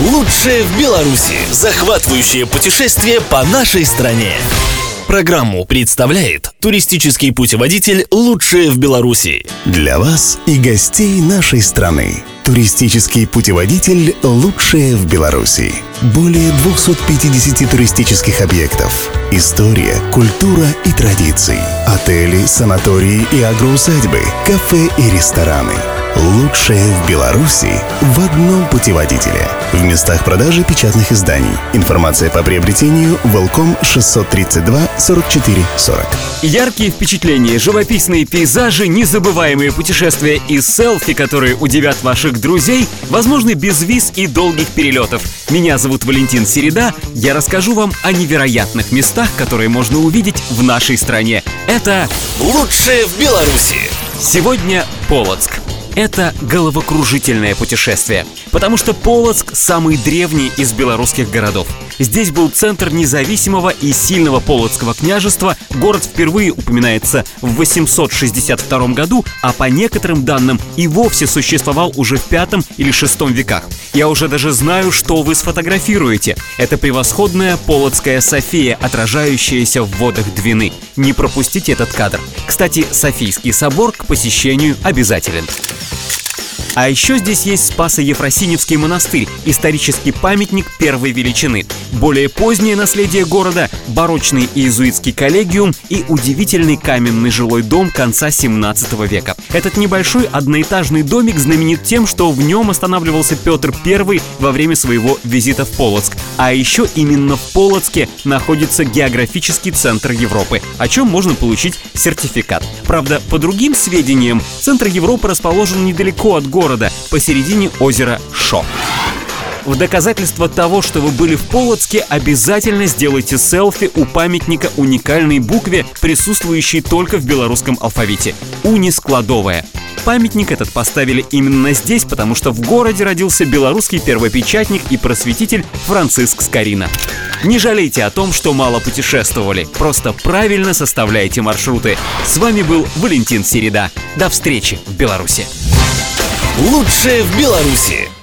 Лучшее в Беларуси. Захватывающее путешествие по нашей стране. Программу представляет туристический путеводитель «Лучшее в Беларуси». Для вас и гостей нашей страны. Туристический путеводитель «Лучшее в Беларуси». Более 250 туристических объектов. История, культура и традиции. Отели, санатории и агроусадьбы, кафе и рестораны. Лучшее в Беларуси в одном путеводителе. В местах продажи печатных изданий. Информация по приобретению Волком 632 44 40. Яркие впечатления, живописные пейзажи, незабываемые путешествия и селфи, которые удивят ваших друзей, возможны без виз и долгих перелетов. Меня зовут Валентин Середа. Я расскажу вам о невероятных местах, которые можно увидеть в нашей стране. Это Лучшее в Беларуси. сегодня Полоцк. Это головокружительное путешествие, потому что Полоцк – самый древний из белорусских городов. Здесь был центр независимого и сильного Полоцкого княжества. Город впервые упоминается в 862 году, а по некоторым данным и вовсе существовал уже в пятом или шестом веках. Я уже даже знаю, что вы сфотографируете. Это превосходная Полоцкая София, отражающаяся в водах Двины. Не пропустите этот кадр. Кстати, Софийский собор к посещению обязателен. А еще здесь есть Спасо-Ефросиневский монастырь, исторический памятник первой величины. Более позднее наследие города – барочный иезуитский коллегиум и удивительный каменный жилой дом конца 17 века. Этот небольшой одноэтажный домик знаменит тем, что в нем останавливался Петр I во время своего визита в Полоцк. А еще именно в Полоцке находится географический центр Европы, о чем можно получить сертификат. Правда, по другим сведениям, центр Европы расположен недалеко от города, посередине озера Шо. В доказательство того, что вы были в Полоцке, обязательно сделайте селфи у памятника уникальной букве, присутствующей только в белорусском алфавите – унискладовая. Памятник этот поставили именно здесь, потому что в городе родился белорусский первопечатник и просветитель Франциск Скорина. Не жалейте о том, что мало путешествовали, просто правильно составляйте маршруты. С вами был Валентин Середа. До встречи в Беларуси. Лучшее в Беларуси.